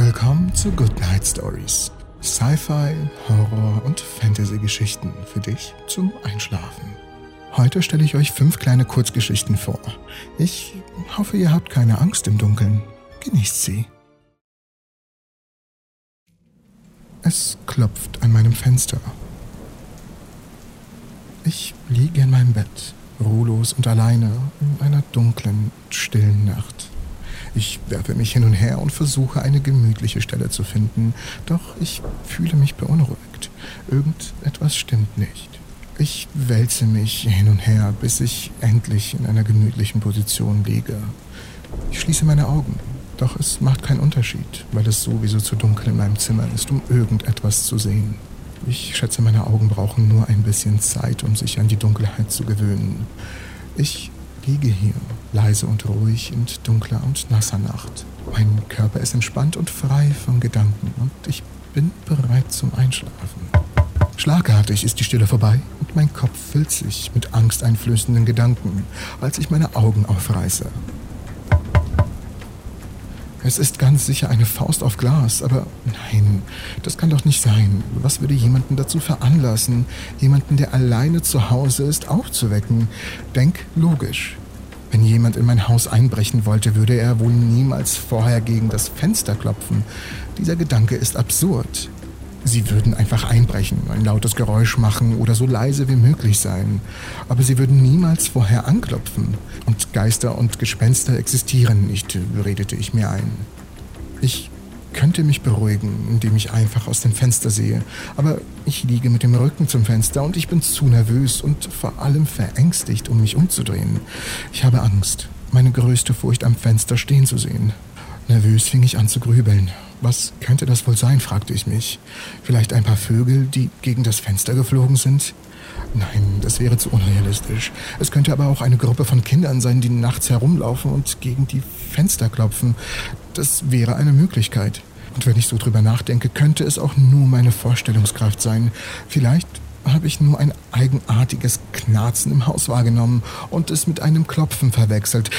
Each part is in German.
Willkommen zu Good Night Stories. Sci-Fi, Horror und Fantasy-Geschichten für dich zum Einschlafen. Heute stelle ich euch fünf kleine Kurzgeschichten vor. Ich hoffe, ihr habt keine Angst im Dunkeln. Genießt sie. Es klopft an meinem Fenster. Ich liege in meinem Bett, ruhelos und alleine in einer dunklen, stillen Nacht. Ich werfe mich hin und her und versuche eine gemütliche Stelle zu finden, doch ich fühle mich beunruhigt. Irgendetwas stimmt nicht. Ich wälze mich hin und her, bis ich endlich in einer gemütlichen Position liege. Ich schließe meine Augen, doch es macht keinen Unterschied, weil es sowieso zu dunkel in meinem Zimmer ist, um irgendetwas zu sehen. Ich schätze, meine Augen brauchen nur ein bisschen Zeit, um sich an die Dunkelheit zu gewöhnen. Ich liege hier, leise und ruhig in dunkler und nasser Nacht. Mein Körper ist entspannt und frei von Gedanken und ich bin bereit zum Einschlafen. Schlagartig ist die Stille vorbei und mein Kopf füllt sich mit angsteinflößenden Gedanken, als ich meine Augen aufreiße. Es ist ganz sicher eine Faust auf Glas, aber nein, das kann doch nicht sein. Was würde jemanden dazu veranlassen, jemanden, der alleine zu Hause ist, aufzuwecken? Denk logisch. Wenn jemand in mein Haus einbrechen wollte, würde er wohl niemals vorher gegen das Fenster klopfen. Dieser Gedanke ist absurd. Sie würden einfach einbrechen, ein lautes Geräusch machen oder so leise wie möglich sein. Aber sie würden niemals vorher anklopfen. Und Geister und Gespenster existieren nicht, redete ich mir ein. Ich könnte mich beruhigen, indem ich einfach aus dem Fenster sehe. Aber ich liege mit dem Rücken zum Fenster und ich bin zu nervös und vor allem verängstigt, um mich umzudrehen. Ich habe Angst, meine größte Furcht am Fenster stehen zu sehen. Nervös fing ich an zu grübeln. Was könnte das wohl sein, fragte ich mich. Vielleicht ein paar Vögel, die gegen das Fenster geflogen sind? Nein, das wäre zu unrealistisch. Es könnte aber auch eine Gruppe von Kindern sein, die nachts herumlaufen und gegen die Fenster klopfen. Das wäre eine Möglichkeit. Und wenn ich so drüber nachdenke, könnte es auch nur meine Vorstellungskraft sein. Vielleicht habe ich nur ein eigenartiges Knarzen im Haus wahrgenommen und es mit einem Klopfen verwechselt.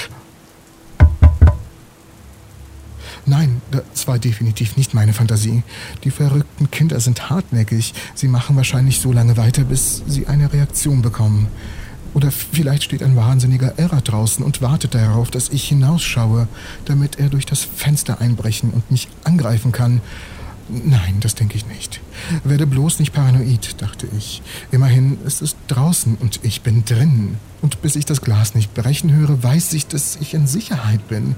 Nein, das war definitiv nicht meine Fantasie. Die verrückten Kinder sind hartnäckig. Sie machen wahrscheinlich so lange weiter, bis sie eine Reaktion bekommen. Oder vielleicht steht ein wahnsinniger Irrer draußen und wartet darauf, dass ich hinausschaue, damit er durch das Fenster einbrechen und mich angreifen kann. Nein, das denke ich nicht. Werde bloß nicht paranoid, dachte ich. Immerhin ist es draußen und ich bin drin. Und bis ich das Glas nicht brechen höre, weiß ich, dass ich in Sicherheit bin.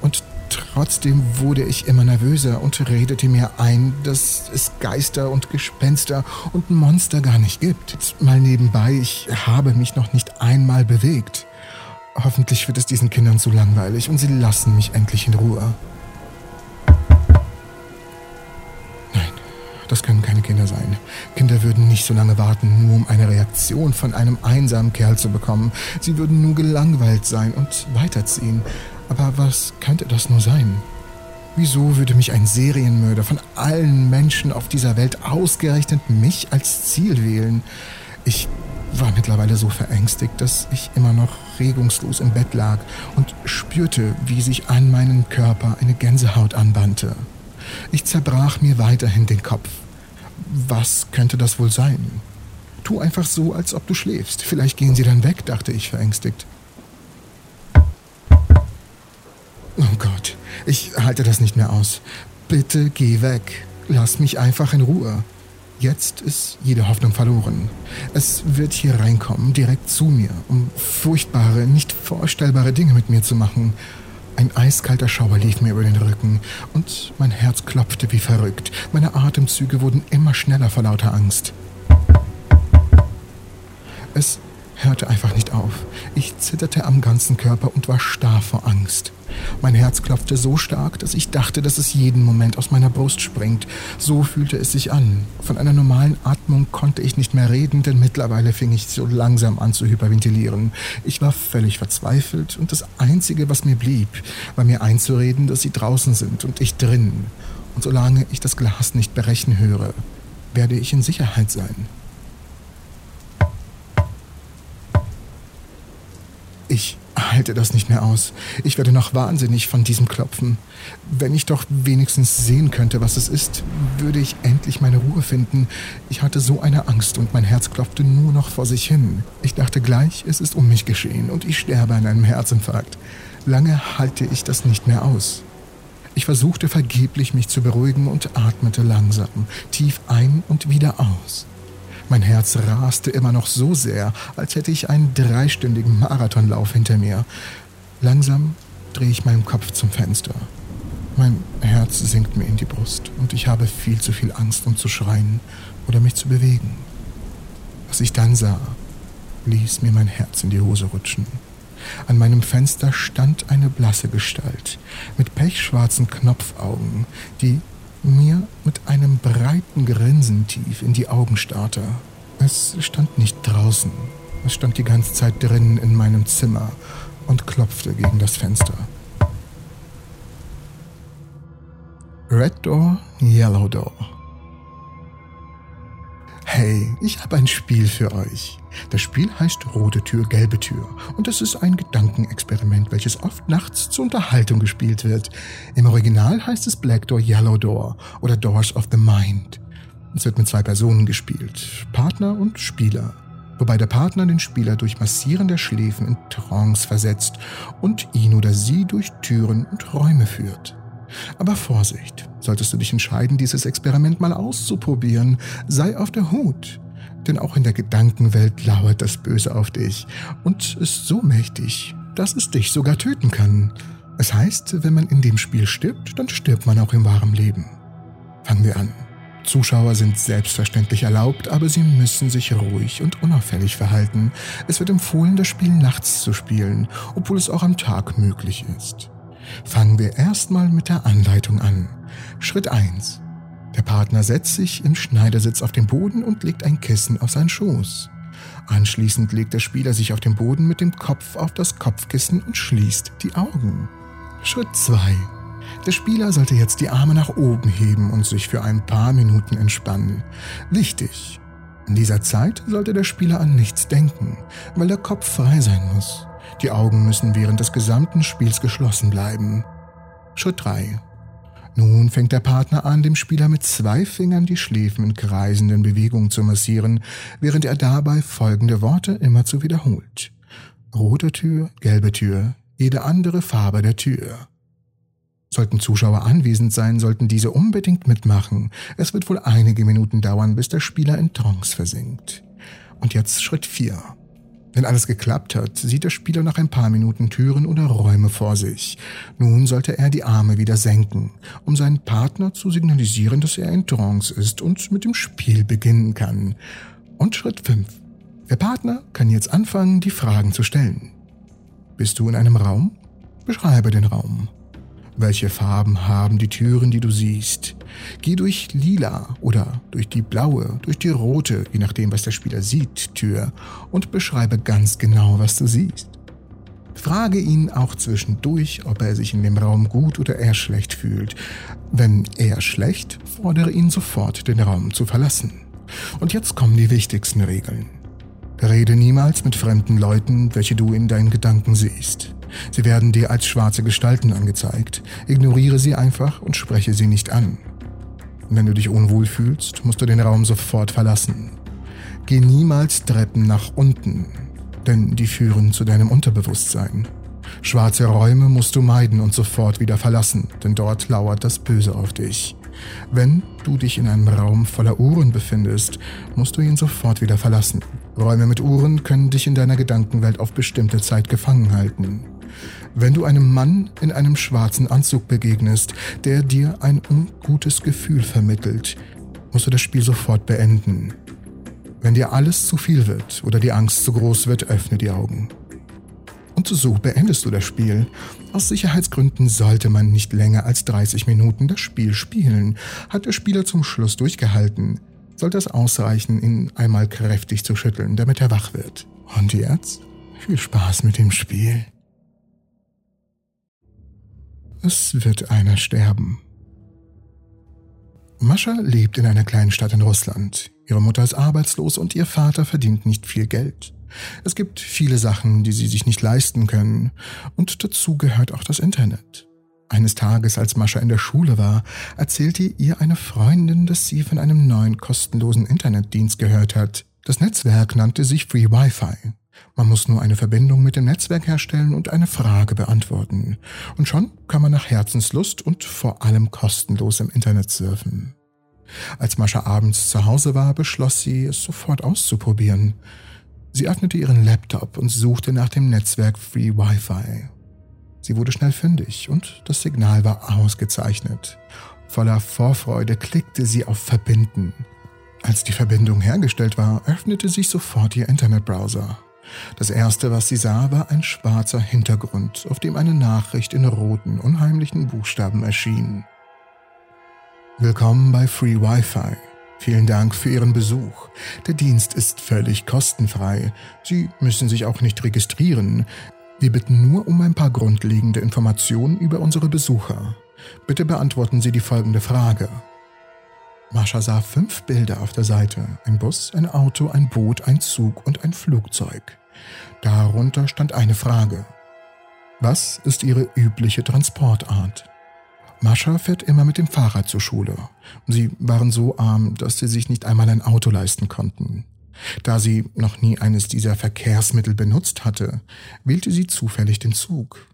Und Trotzdem wurde ich immer nervöser und redete mir ein, dass es Geister und Gespenster und Monster gar nicht gibt. Mal nebenbei, ich habe mich noch nicht einmal bewegt. Hoffentlich wird es diesen Kindern zu langweilig und sie lassen mich endlich in Ruhe. Nein, das können keine Kinder sein. Kinder würden nicht so lange warten, nur um eine Reaktion von einem einsamen Kerl zu bekommen. Sie würden nur gelangweilt sein und weiterziehen. Aber was könnte das nur sein? Wieso würde mich ein Serienmörder von allen Menschen auf dieser Welt ausgerechnet mich als Ziel wählen? Ich war mittlerweile so verängstigt, dass ich immer noch regungslos im Bett lag und spürte, wie sich an meinen Körper eine Gänsehaut anbandte. Ich zerbrach mir weiterhin den Kopf. Was könnte das wohl sein? Tu einfach so, als ob du schläfst. Vielleicht gehen sie dann weg, dachte ich verängstigt. Oh Gott, ich halte das nicht mehr aus. Bitte geh weg. Lass mich einfach in Ruhe. Jetzt ist jede Hoffnung verloren. Es wird hier reinkommen, direkt zu mir, um furchtbare, nicht vorstellbare Dinge mit mir zu machen. Ein eiskalter Schauer lief mir über den Rücken und mein Herz klopfte wie verrückt. Meine Atemzüge wurden immer schneller vor lauter Angst. Hörte einfach nicht auf. Ich zitterte am ganzen Körper und war starr vor Angst. Mein Herz klopfte so stark, dass ich dachte, dass es jeden Moment aus meiner Brust springt. So fühlte es sich an. Von einer normalen Atmung konnte ich nicht mehr reden, denn mittlerweile fing ich so langsam an zu hyperventilieren. Ich war völlig verzweifelt und das Einzige, was mir blieb, war mir einzureden, dass sie draußen sind und ich drin. Und solange ich das Glas nicht brechen höre, werde ich in Sicherheit sein. Halte das nicht mehr aus. Ich werde noch wahnsinnig von diesem Klopfen. Wenn ich doch wenigstens sehen könnte, was es ist, würde ich endlich meine Ruhe finden. Ich hatte so eine Angst und mein Herz klopfte nur noch vor sich hin. Ich dachte gleich, es ist um mich geschehen und ich sterbe an einem Herzinfarkt. Lange halte ich das nicht mehr aus. Ich versuchte vergeblich, mich zu beruhigen und atmete langsam, tief ein und wieder aus. Mein Herz raste immer noch so sehr, als hätte ich einen dreistündigen Marathonlauf hinter mir. Langsam drehe ich meinen Kopf zum Fenster. Mein Herz sinkt mir in die Brust und ich habe viel zu viel Angst, um zu schreien oder mich zu bewegen. Was ich dann sah, ließ mir mein Herz in die Hose rutschen. An meinem Fenster stand eine blasse Gestalt mit pechschwarzen Knopfaugen, die mir mit einem breiten Grinsen tief in die Augen starrte. Es stand nicht draußen, es stand die ganze Zeit drinnen in meinem Zimmer und klopfte gegen das Fenster. Red Door, Yellow Door. Hey, ich habe ein Spiel für euch. Das Spiel heißt Rote Tür, Gelbe Tür und es ist ein Gedankenexperiment, welches oft nachts zur Unterhaltung gespielt wird. Im Original heißt es Black Door, Yellow Door oder Doors of the Mind. Es wird mit zwei Personen gespielt, Partner und Spieler, wobei der Partner den Spieler durch Massieren der Schläfen in Trance versetzt und ihn oder sie durch Türen und Räume führt. Aber Vorsicht, solltest du dich entscheiden, dieses Experiment mal auszuprobieren, sei auf der Hut. Denn auch in der Gedankenwelt lauert das Böse auf dich und ist so mächtig, dass es dich sogar töten kann. Es heißt, wenn man in dem Spiel stirbt, dann stirbt man auch im wahren Leben. Fangen wir an. Zuschauer sind selbstverständlich erlaubt, aber sie müssen sich ruhig und unauffällig verhalten. Es wird empfohlen, das Spiel nachts zu spielen, obwohl es auch am Tag möglich ist. Fangen wir erstmal mit der Anleitung an. Schritt 1. Der Partner setzt sich im Schneidersitz auf den Boden und legt ein Kissen auf seinen Schoß. Anschließend legt der Spieler sich auf den Boden mit dem Kopf auf das Kopfkissen und schließt die Augen. Schritt 2. Der Spieler sollte jetzt die Arme nach oben heben und sich für ein paar Minuten entspannen. Wichtig. In dieser Zeit sollte der Spieler an nichts denken, weil der Kopf frei sein muss. Die Augen müssen während des gesamten Spiels geschlossen bleiben. Schritt 3. Nun fängt der Partner an, dem Spieler mit zwei Fingern die Schläfen in kreisenden Bewegungen zu massieren, während er dabei folgende Worte immer zu wiederholt. Rote Tür, gelbe Tür, jede andere Farbe der Tür. Sollten Zuschauer anwesend sein, sollten diese unbedingt mitmachen. Es wird wohl einige Minuten dauern, bis der Spieler in Trance versinkt. Und jetzt Schritt 4. Wenn alles geklappt hat, sieht der Spieler nach ein paar Minuten Türen oder Räume vor sich. Nun sollte er die Arme wieder senken, um seinen Partner zu signalisieren, dass er in Trance ist und mit dem Spiel beginnen kann. Und Schritt 5. Der Partner kann jetzt anfangen, die Fragen zu stellen. Bist du in einem Raum? Beschreibe den Raum. Welche Farben haben die Türen, die du siehst? Geh durch lila oder durch die blaue, durch die rote, je nachdem, was der Spieler sieht, Tür und beschreibe ganz genau, was du siehst. Frage ihn auch zwischendurch, ob er sich in dem Raum gut oder eher schlecht fühlt. Wenn eher schlecht, fordere ihn sofort, den Raum zu verlassen. Und jetzt kommen die wichtigsten Regeln. Rede niemals mit fremden Leuten, welche du in deinen Gedanken siehst. Sie werden dir als schwarze Gestalten angezeigt. Ignoriere sie einfach und spreche sie nicht an. Wenn du dich unwohl fühlst, musst du den Raum sofort verlassen. Geh niemals Treppen nach unten, denn die führen zu deinem Unterbewusstsein. Schwarze Räume musst du meiden und sofort wieder verlassen, denn dort lauert das Böse auf dich. Wenn du dich in einem Raum voller Uhren befindest, musst du ihn sofort wieder verlassen. Räume mit Uhren können dich in deiner Gedankenwelt auf bestimmte Zeit gefangen halten. Wenn du einem Mann in einem schwarzen Anzug begegnest, der dir ein ungutes Gefühl vermittelt, musst du das Spiel sofort beenden. Wenn dir alles zu viel wird oder die Angst zu groß wird, öffne die Augen. Und so beendest du das Spiel. Aus Sicherheitsgründen sollte man nicht länger als 30 Minuten das Spiel spielen. Hat der Spieler zum Schluss durchgehalten, sollte es ausreichen, ihn einmal kräftig zu schütteln, damit er wach wird. Und jetzt viel Spaß mit dem Spiel. Es wird einer sterben. Mascha lebt in einer kleinen Stadt in Russland. Ihre Mutter ist arbeitslos und ihr Vater verdient nicht viel Geld. Es gibt viele Sachen, die sie sich nicht leisten können, und dazu gehört auch das Internet. Eines Tages, als Mascha in der Schule war, erzählte ihr eine Freundin, dass sie von einem neuen kostenlosen Internetdienst gehört hat. Das Netzwerk nannte sich Free Wi-Fi. Man muss nur eine Verbindung mit dem Netzwerk herstellen und eine Frage beantworten. Und schon kann man nach Herzenslust und vor allem kostenlos im Internet surfen. Als Mascha abends zu Hause war, beschloss sie, es sofort auszuprobieren. Sie öffnete ihren Laptop und suchte nach dem Netzwerk Free Wi-Fi. Sie wurde schnell fündig und das Signal war ausgezeichnet. Voller Vorfreude klickte sie auf Verbinden. Als die Verbindung hergestellt war, öffnete sich sofort ihr Internetbrowser. Das erste, was sie sah, war ein schwarzer Hintergrund, auf dem eine Nachricht in roten, unheimlichen Buchstaben erschien. Willkommen bei Free Wi-Fi. Vielen Dank für Ihren Besuch. Der Dienst ist völlig kostenfrei. Sie müssen sich auch nicht registrieren. Wir bitten nur um ein paar grundlegende Informationen über unsere Besucher. Bitte beantworten Sie die folgende Frage. Mascha sah fünf Bilder auf der Seite. Ein Bus, ein Auto, ein Boot, ein Zug und ein Flugzeug. Darunter stand eine Frage. Was ist Ihre übliche Transportart? Mascha fährt immer mit dem Fahrrad zur Schule. Sie waren so arm, dass sie sich nicht einmal ein Auto leisten konnten. Da sie noch nie eines dieser Verkehrsmittel benutzt hatte, wählte sie zufällig den Zug.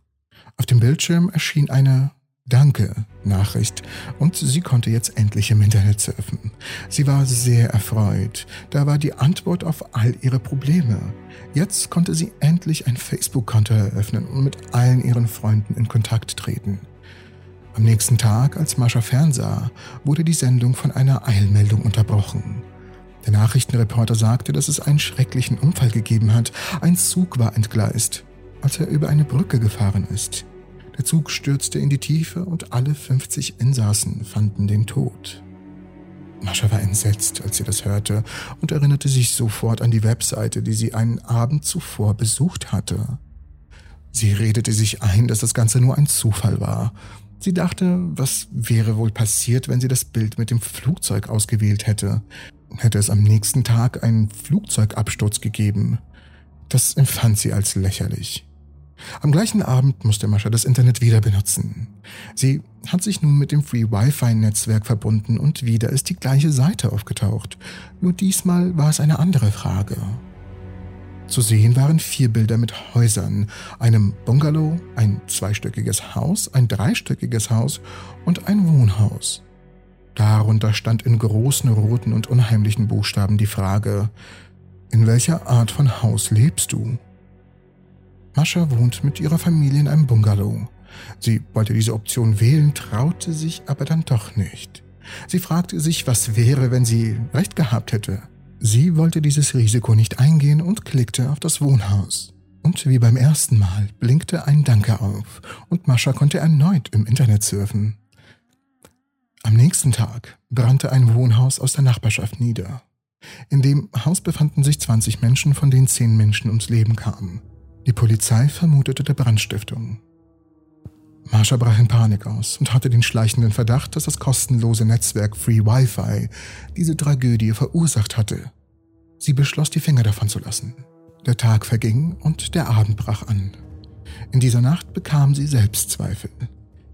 Auf dem Bildschirm erschien eine Danke Nachricht und sie konnte jetzt endlich im Internet surfen. Sie war sehr erfreut. Da war die Antwort auf all ihre Probleme. Jetzt konnte sie endlich ein Facebook-Konto eröffnen und mit allen ihren Freunden in Kontakt treten. Am nächsten Tag, als Mascha fernsah, wurde die Sendung von einer Eilmeldung unterbrochen. Der Nachrichtenreporter sagte, dass es einen schrecklichen Unfall gegeben hat. Ein Zug war entgleist, als er über eine Brücke gefahren ist. Der Zug stürzte in die Tiefe und alle 50 Insassen fanden den Tod. Mascha war entsetzt, als sie das hörte und erinnerte sich sofort an die Webseite, die sie einen Abend zuvor besucht hatte. Sie redete sich ein, dass das Ganze nur ein Zufall war. Sie dachte, was wäre wohl passiert, wenn sie das Bild mit dem Flugzeug ausgewählt hätte. Hätte es am nächsten Tag einen Flugzeugabsturz gegeben. Das empfand sie als lächerlich. Am gleichen Abend musste Mascha das Internet wieder benutzen. Sie hat sich nun mit dem Free Wi-Fi-Netzwerk verbunden und wieder ist die gleiche Seite aufgetaucht. Nur diesmal war es eine andere Frage. Zu sehen waren vier Bilder mit Häusern, einem Bungalow, ein zweistöckiges Haus, ein dreistöckiges Haus und ein Wohnhaus. Darunter stand in großen roten und unheimlichen Buchstaben die Frage, in welcher Art von Haus lebst du? Mascha wohnt mit ihrer Familie in einem Bungalow. Sie wollte diese Option wählen, traute sich aber dann doch nicht. Sie fragte sich, was wäre, wenn sie recht gehabt hätte. Sie wollte dieses Risiko nicht eingehen und klickte auf das Wohnhaus. Und wie beim ersten Mal blinkte ein Danke auf und Mascha konnte erneut im Internet surfen. Am nächsten Tag brannte ein Wohnhaus aus der Nachbarschaft nieder. In dem Haus befanden sich 20 Menschen, von denen 10 Menschen ums Leben kamen. Die Polizei vermutete der Brandstiftung. Marsha brach in Panik aus und hatte den schleichenden Verdacht, dass das kostenlose Netzwerk Free Wi-Fi diese Tragödie verursacht hatte. Sie beschloss, die Finger davon zu lassen. Der Tag verging und der Abend brach an. In dieser Nacht bekam sie Selbstzweifel.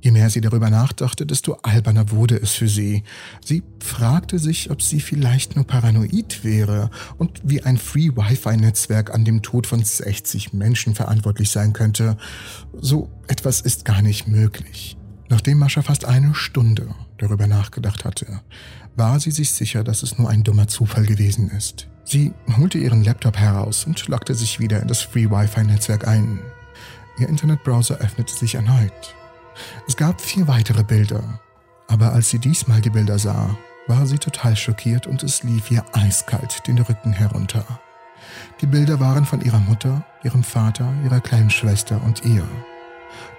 Je mehr sie darüber nachdachte, desto alberner wurde es für sie. Sie fragte sich, ob sie vielleicht nur paranoid wäre und wie ein Free-Wi-Fi-Netzwerk an dem Tod von 60 Menschen verantwortlich sein könnte. So etwas ist gar nicht möglich. Nachdem Mascha fast eine Stunde darüber nachgedacht hatte, war sie sich sicher, dass es nur ein dummer Zufall gewesen ist. Sie holte ihren Laptop heraus und lockte sich wieder in das Free-Wi-Fi-Netzwerk ein. Ihr Internetbrowser öffnete sich erneut es gab vier weitere Bilder, aber als sie diesmal die Bilder sah, war sie total schockiert und es lief ihr eiskalt den Rücken herunter. Die Bilder waren von ihrer Mutter, ihrem Vater, ihrer kleinen Schwester und ihr.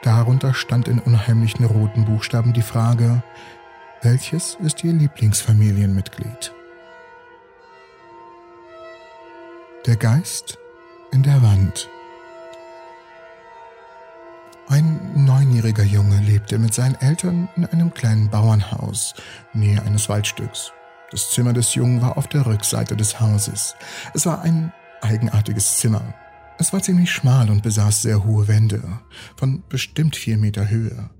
Darunter stand in unheimlichen roten Buchstaben die Frage, welches ist ihr Lieblingsfamilienmitglied? Der Geist in der Wand. Ein neunjähriger Junge lebte mit seinen Eltern in einem kleinen Bauernhaus, nähe eines Waldstücks. Das Zimmer des Jungen war auf der Rückseite des Hauses. Es war ein eigenartiges Zimmer. Es war ziemlich schmal und besaß sehr hohe Wände, von bestimmt vier Meter Höhe.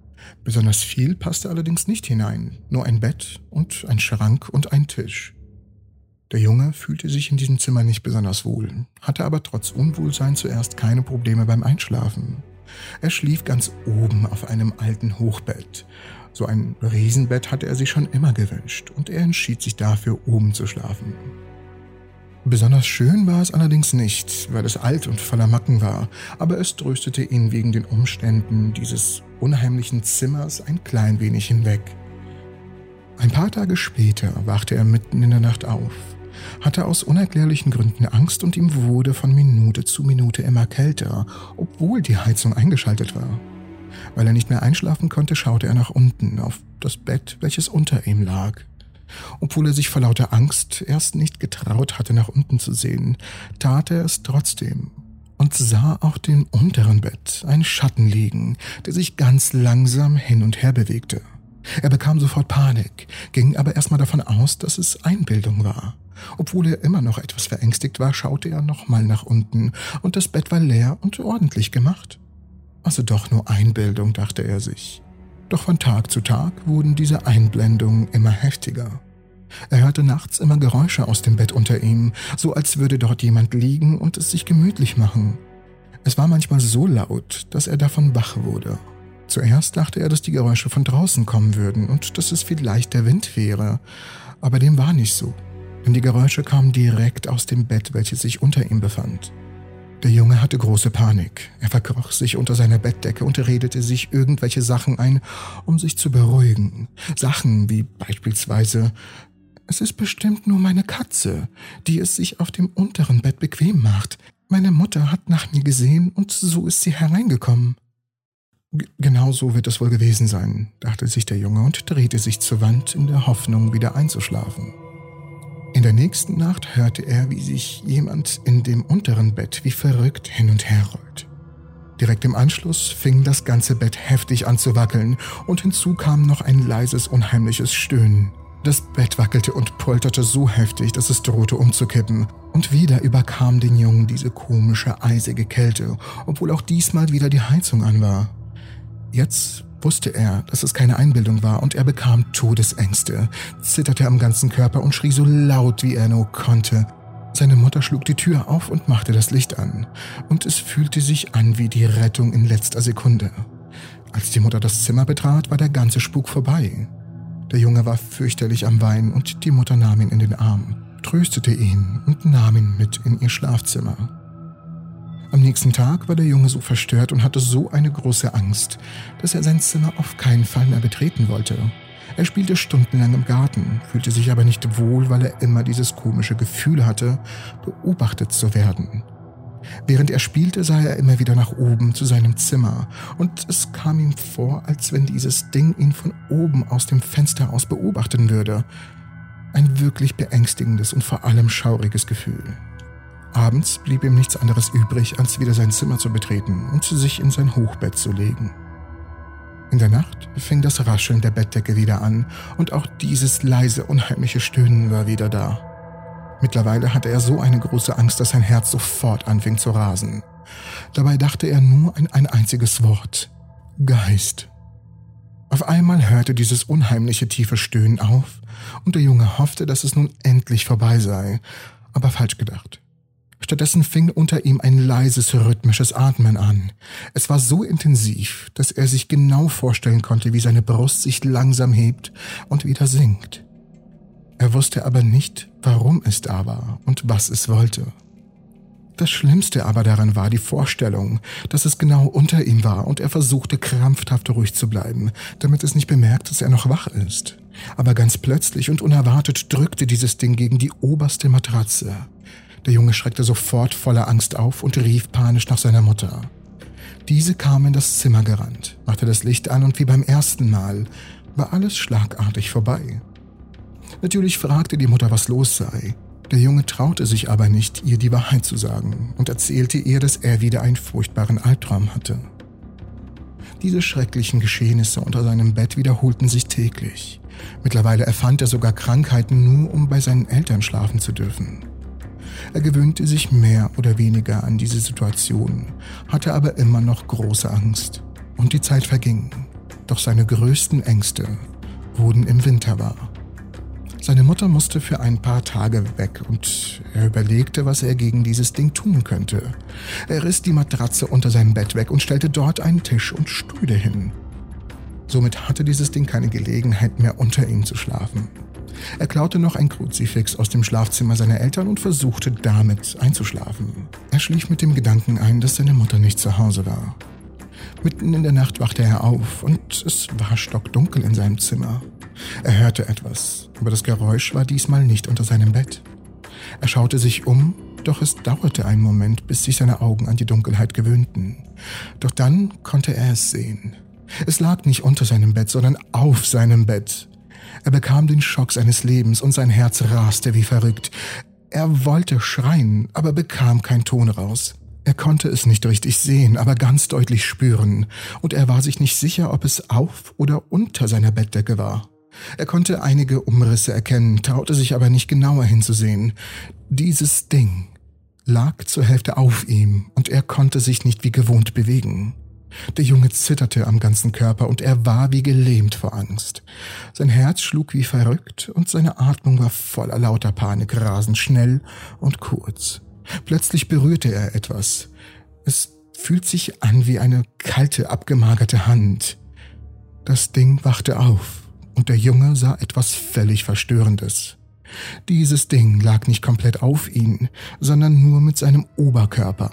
Besonders viel passte allerdings nicht hinein, nur ein Bett und ein Schrank und ein Tisch. Der Junge fühlte sich in diesem Zimmer nicht besonders wohl, hatte aber trotz Unwohlsein zuerst keine Probleme beim Einschlafen. Er schlief ganz oben auf einem alten Hochbett. So ein Riesenbett hatte er sich schon immer gewünscht und er entschied sich dafür, oben zu schlafen. Besonders schön war es allerdings nicht, weil es alt und voller Macken war, aber es tröstete ihn wegen den Umständen dieses unheimlichen Zimmers ein klein wenig hinweg. Ein paar Tage später wachte er mitten in der Nacht auf, hatte aus unerklärlichen Gründen Angst und ihm wurde von Minute zu Minute immer kälter, obwohl die Heizung eingeschaltet war. Weil er nicht mehr einschlafen konnte, schaute er nach unten auf das Bett, welches unter ihm lag. Obwohl er sich vor lauter Angst erst nicht getraut hatte, nach unten zu sehen, tat er es trotzdem und sah auf dem unteren Bett einen Schatten liegen, der sich ganz langsam hin und her bewegte. Er bekam sofort Panik, ging aber erstmal davon aus, dass es Einbildung war. Obwohl er immer noch etwas verängstigt war, schaute er nochmal nach unten, und das Bett war leer und ordentlich gemacht. Also doch nur Einbildung, dachte er sich. Doch von Tag zu Tag wurden diese Einblendungen immer heftiger. Er hörte nachts immer Geräusche aus dem Bett unter ihm, so als würde dort jemand liegen und es sich gemütlich machen. Es war manchmal so laut, dass er davon wach wurde. Zuerst dachte er, dass die Geräusche von draußen kommen würden und dass es vielleicht der Wind wäre, aber dem war nicht so, denn die Geräusche kamen direkt aus dem Bett, welches sich unter ihm befand. Der Junge hatte große Panik. Er verkroch sich unter seiner Bettdecke und redete sich irgendwelche Sachen ein, um sich zu beruhigen. Sachen wie beispielsweise Es ist bestimmt nur meine Katze, die es sich auf dem unteren Bett bequem macht. Meine Mutter hat nach mir gesehen und so ist sie hereingekommen. G genau so wird es wohl gewesen sein, dachte sich der Junge und drehte sich zur Wand in der Hoffnung, wieder einzuschlafen. In der nächsten Nacht hörte er, wie sich jemand in dem unteren Bett wie verrückt hin und her rollt. Direkt im Anschluss fing das ganze Bett heftig an zu wackeln und hinzu kam noch ein leises, unheimliches Stöhnen. Das Bett wackelte und polterte so heftig, dass es drohte umzukippen. Und wieder überkam den Jungen diese komische, eisige Kälte, obwohl auch diesmal wieder die Heizung an war. Jetzt wusste er, dass es keine Einbildung war und er bekam Todesängste, zitterte am ganzen Körper und schrie so laut, wie er nur konnte. Seine Mutter schlug die Tür auf und machte das Licht an, und es fühlte sich an wie die Rettung in letzter Sekunde. Als die Mutter das Zimmer betrat, war der ganze Spuk vorbei. Der Junge war fürchterlich am Weinen und die Mutter nahm ihn in den Arm, tröstete ihn und nahm ihn mit in ihr Schlafzimmer. Am nächsten Tag war der Junge so verstört und hatte so eine große Angst, dass er sein Zimmer auf keinen Fall mehr betreten wollte. Er spielte stundenlang im Garten, fühlte sich aber nicht wohl, weil er immer dieses komische Gefühl hatte, beobachtet zu werden. Während er spielte, sah er immer wieder nach oben zu seinem Zimmer, und es kam ihm vor, als wenn dieses Ding ihn von oben aus dem Fenster aus beobachten würde. Ein wirklich beängstigendes und vor allem schauriges Gefühl. Abends blieb ihm nichts anderes übrig, als wieder sein Zimmer zu betreten und sich in sein Hochbett zu legen. In der Nacht fing das Rascheln der Bettdecke wieder an und auch dieses leise, unheimliche Stöhnen war wieder da. Mittlerweile hatte er so eine große Angst, dass sein Herz sofort anfing zu rasen. Dabei dachte er nur an ein einziges Wort. Geist. Auf einmal hörte dieses unheimliche tiefe Stöhnen auf und der Junge hoffte, dass es nun endlich vorbei sei, aber falsch gedacht. Stattdessen fing unter ihm ein leises rhythmisches Atmen an. Es war so intensiv, dass er sich genau vorstellen konnte, wie seine Brust sich langsam hebt und wieder sinkt. Er wusste aber nicht, warum es da war und was es wollte. Das Schlimmste aber daran war die Vorstellung, dass es genau unter ihm war und er versuchte krampfhaft ruhig zu bleiben, damit es nicht bemerkt, dass er noch wach ist. Aber ganz plötzlich und unerwartet drückte dieses Ding gegen die oberste Matratze. Der Junge schreckte sofort voller Angst auf und rief panisch nach seiner Mutter. Diese kam in das Zimmer gerannt, machte das Licht an und wie beim ersten Mal war alles schlagartig vorbei. Natürlich fragte die Mutter, was los sei. Der Junge traute sich aber nicht, ihr die Wahrheit zu sagen und erzählte ihr, dass er wieder einen furchtbaren Albtraum hatte. Diese schrecklichen Geschehnisse unter seinem Bett wiederholten sich täglich. Mittlerweile erfand er sogar Krankheiten nur, um bei seinen Eltern schlafen zu dürfen. Er gewöhnte sich mehr oder weniger an diese Situation, hatte aber immer noch große Angst. Und die Zeit verging. Doch seine größten Ängste wurden im Winter wahr. Seine Mutter musste für ein paar Tage weg und er überlegte, was er gegen dieses Ding tun könnte. Er riss die Matratze unter seinem Bett weg und stellte dort einen Tisch und Stühle hin. Somit hatte dieses Ding keine Gelegenheit mehr unter ihm zu schlafen. Er klaute noch ein Kruzifix aus dem Schlafzimmer seiner Eltern und versuchte damit einzuschlafen. Er schlief mit dem Gedanken ein, dass seine Mutter nicht zu Hause war. Mitten in der Nacht wachte er auf und es war stockdunkel in seinem Zimmer. Er hörte etwas, aber das Geräusch war diesmal nicht unter seinem Bett. Er schaute sich um, doch es dauerte einen Moment, bis sich seine Augen an die Dunkelheit gewöhnten. Doch dann konnte er es sehen. Es lag nicht unter seinem Bett, sondern auf seinem Bett. Er bekam den Schock seines Lebens und sein Herz raste wie verrückt. Er wollte schreien, aber bekam keinen Ton raus. Er konnte es nicht richtig sehen, aber ganz deutlich spüren, und er war sich nicht sicher, ob es auf oder unter seiner Bettdecke war. Er konnte einige Umrisse erkennen, traute sich aber nicht genauer hinzusehen. Dieses Ding lag zur Hälfte auf ihm, und er konnte sich nicht wie gewohnt bewegen. Der Junge zitterte am ganzen Körper und er war wie gelähmt vor Angst. Sein Herz schlug wie verrückt und seine Atmung war voller lauter Panik, rasend schnell und kurz. Plötzlich berührte er etwas. Es fühlt sich an wie eine kalte, abgemagerte Hand. Das Ding wachte auf und der Junge sah etwas völlig Verstörendes. Dieses Ding lag nicht komplett auf ihn, sondern nur mit seinem Oberkörper.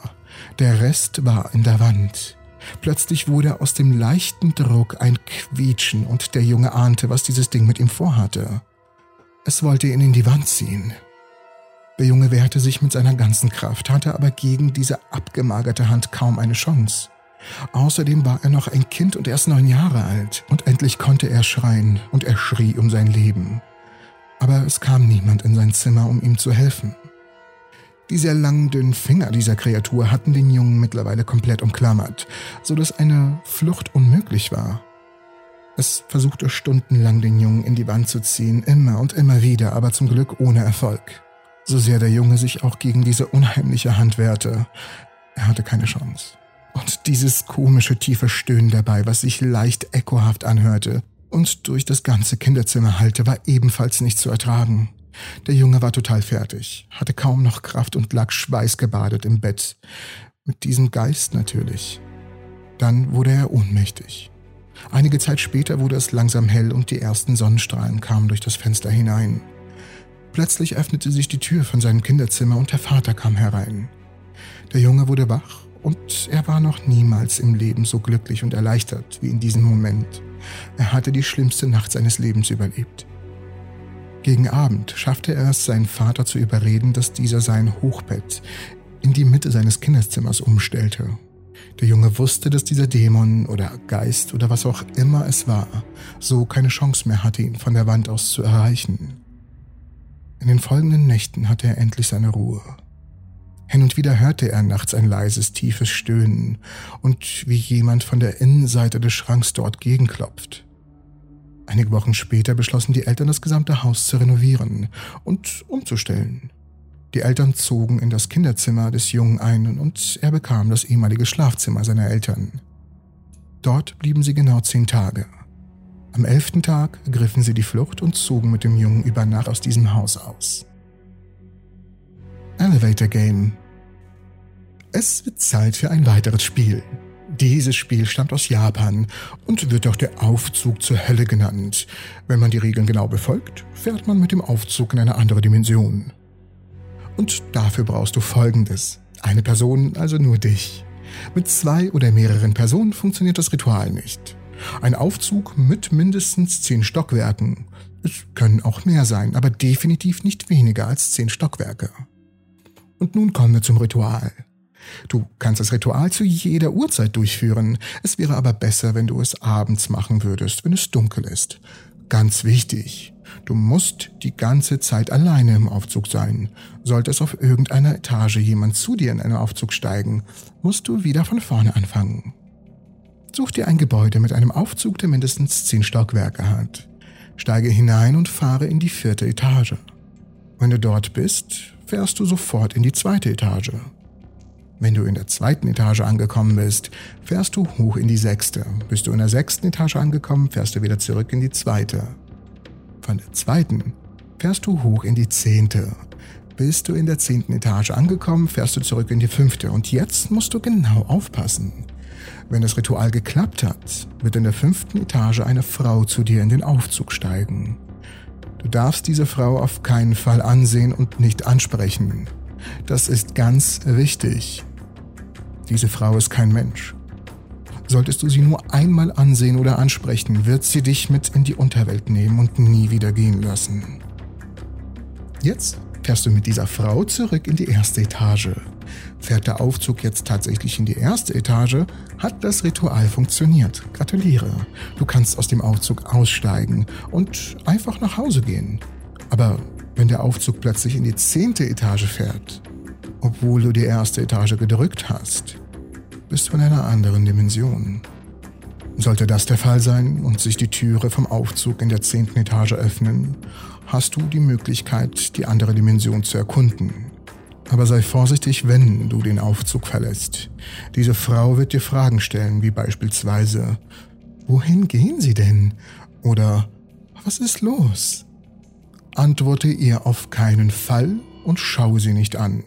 Der Rest war in der Wand. Plötzlich wurde aus dem leichten Druck ein Quietschen und der Junge ahnte, was dieses Ding mit ihm vorhatte. Es wollte ihn in die Wand ziehen. Der Junge wehrte sich mit seiner ganzen Kraft, hatte aber gegen diese abgemagerte Hand kaum eine Chance. Außerdem war er noch ein Kind und erst neun Jahre alt, und endlich konnte er schreien, und er schrie um sein Leben. Aber es kam niemand in sein Zimmer, um ihm zu helfen. Die sehr langen, dünnen Finger dieser Kreatur hatten den Jungen mittlerweile komplett umklammert, so dass eine Flucht unmöglich war. Es versuchte stundenlang den Jungen in die Wand zu ziehen, immer und immer wieder, aber zum Glück ohne Erfolg. So sehr der Junge sich auch gegen diese unheimliche Hand wehrte, er hatte keine Chance. Und dieses komische tiefe Stöhnen dabei, was sich leicht echohaft anhörte und durch das ganze Kinderzimmer hallte, war ebenfalls nicht zu ertragen. Der Junge war total fertig, hatte kaum noch Kraft und lag schweißgebadet im Bett. Mit diesem Geist natürlich. Dann wurde er ohnmächtig. Einige Zeit später wurde es langsam hell und die ersten Sonnenstrahlen kamen durch das Fenster hinein. Plötzlich öffnete sich die Tür von seinem Kinderzimmer und der Vater kam herein. Der Junge wurde wach und er war noch niemals im Leben so glücklich und erleichtert wie in diesem Moment. Er hatte die schlimmste Nacht seines Lebens überlebt. Gegen Abend schaffte er es, seinen Vater zu überreden, dass dieser sein Hochbett in die Mitte seines Kinderzimmers umstellte. Der Junge wusste, dass dieser Dämon oder Geist oder was auch immer es war, so keine Chance mehr hatte, ihn von der Wand aus zu erreichen. In den folgenden Nächten hatte er endlich seine Ruhe. Hin und wieder hörte er nachts ein leises, tiefes Stöhnen und wie jemand von der Innenseite des Schranks dort gegenklopft. Einige Wochen später beschlossen die Eltern, das gesamte Haus zu renovieren und umzustellen. Die Eltern zogen in das Kinderzimmer des Jungen ein und er bekam das ehemalige Schlafzimmer seiner Eltern. Dort blieben sie genau zehn Tage. Am elften Tag griffen sie die Flucht und zogen mit dem Jungen über Nacht aus diesem Haus aus. Elevator Game. Es wird Zeit für ein weiteres Spiel. Dieses Spiel stammt aus Japan und wird auch der Aufzug zur Hölle genannt. Wenn man die Regeln genau befolgt, fährt man mit dem Aufzug in eine andere Dimension. Und dafür brauchst du Folgendes. Eine Person, also nur dich. Mit zwei oder mehreren Personen funktioniert das Ritual nicht. Ein Aufzug mit mindestens zehn Stockwerken. Es können auch mehr sein, aber definitiv nicht weniger als zehn Stockwerke. Und nun kommen wir zum Ritual. Du kannst das Ritual zu jeder Uhrzeit durchführen. Es wäre aber besser, wenn du es abends machen würdest, wenn es dunkel ist. Ganz wichtig. Du musst die ganze Zeit alleine im Aufzug sein. Sollte es auf irgendeiner Etage jemand zu dir in einen Aufzug steigen, musst du wieder von vorne anfangen. Such dir ein Gebäude mit einem Aufzug, der mindestens zehn Stockwerke hat. Steige hinein und fahre in die vierte Etage. Wenn du dort bist, fährst du sofort in die zweite Etage. Wenn du in der zweiten Etage angekommen bist, fährst du hoch in die sechste. Bist du in der sechsten Etage angekommen, fährst du wieder zurück in die zweite. Von der zweiten fährst du hoch in die zehnte. Bist du in der zehnten Etage angekommen, fährst du zurück in die fünfte. Und jetzt musst du genau aufpassen. Wenn das Ritual geklappt hat, wird in der fünften Etage eine Frau zu dir in den Aufzug steigen. Du darfst diese Frau auf keinen Fall ansehen und nicht ansprechen. Das ist ganz wichtig. Diese Frau ist kein Mensch. Solltest du sie nur einmal ansehen oder ansprechen, wird sie dich mit in die Unterwelt nehmen und nie wieder gehen lassen. Jetzt fährst du mit dieser Frau zurück in die erste Etage. Fährt der Aufzug jetzt tatsächlich in die erste Etage, hat das Ritual funktioniert. Gratuliere. Du kannst aus dem Aufzug aussteigen und einfach nach Hause gehen. Aber wenn der Aufzug plötzlich in die zehnte Etage fährt, obwohl du die erste Etage gedrückt hast, bist du in einer anderen Dimension. Sollte das der Fall sein und sich die Türe vom Aufzug in der zehnten Etage öffnen, hast du die Möglichkeit, die andere Dimension zu erkunden. Aber sei vorsichtig, wenn du den Aufzug verlässt. Diese Frau wird dir Fragen stellen, wie beispielsweise, wohin gehen Sie denn? Oder was ist los? Antworte ihr auf keinen Fall und schaue sie nicht an.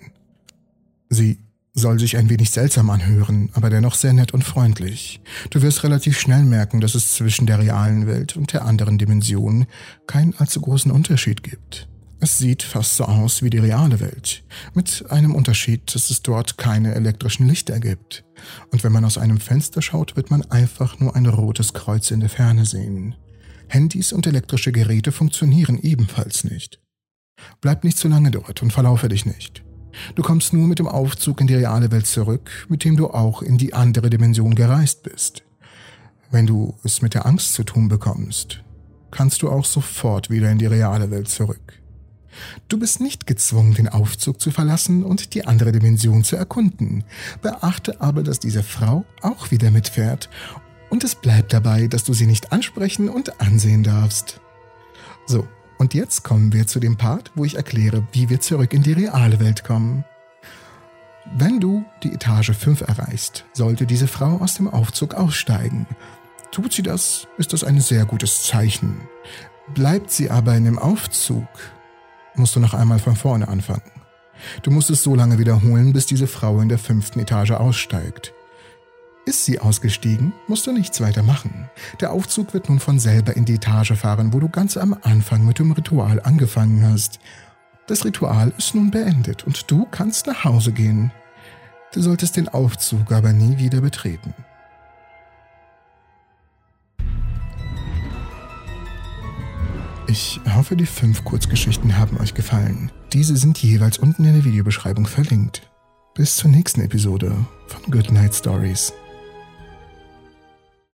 Sie soll sich ein wenig seltsam anhören, aber dennoch sehr nett und freundlich. Du wirst relativ schnell merken, dass es zwischen der realen Welt und der anderen Dimension keinen allzu großen Unterschied gibt. Es sieht fast so aus wie die reale Welt, mit einem Unterschied, dass es dort keine elektrischen Lichter gibt. Und wenn man aus einem Fenster schaut, wird man einfach nur ein rotes Kreuz in der Ferne sehen. Handys und elektrische Geräte funktionieren ebenfalls nicht. Bleib nicht zu lange dort und verlaufe dich nicht. Du kommst nur mit dem Aufzug in die reale Welt zurück, mit dem du auch in die andere Dimension gereist bist. Wenn du es mit der Angst zu tun bekommst, kannst du auch sofort wieder in die reale Welt zurück. Du bist nicht gezwungen, den Aufzug zu verlassen und die andere Dimension zu erkunden. Beachte aber, dass diese Frau auch wieder mitfährt und es bleibt dabei, dass du sie nicht ansprechen und ansehen darfst. So, und jetzt kommen wir zu dem Part, wo ich erkläre, wie wir zurück in die reale Welt kommen. Wenn du die Etage 5 erreichst, sollte diese Frau aus dem Aufzug aussteigen. Tut sie das, ist das ein sehr gutes Zeichen. Bleibt sie aber in dem Aufzug, musst du noch einmal von vorne anfangen. Du musst es so lange wiederholen, bis diese Frau in der fünften Etage aussteigt. Ist sie ausgestiegen, musst du nichts weiter machen. Der Aufzug wird nun von selber in die Etage fahren, wo du ganz am Anfang mit dem Ritual angefangen hast. Das Ritual ist nun beendet und du kannst nach Hause gehen. Du solltest den Aufzug aber nie wieder betreten. Ich hoffe, die fünf Kurzgeschichten haben euch gefallen. Diese sind jeweils unten in der Videobeschreibung verlinkt. Bis zur nächsten Episode von Good Night Stories.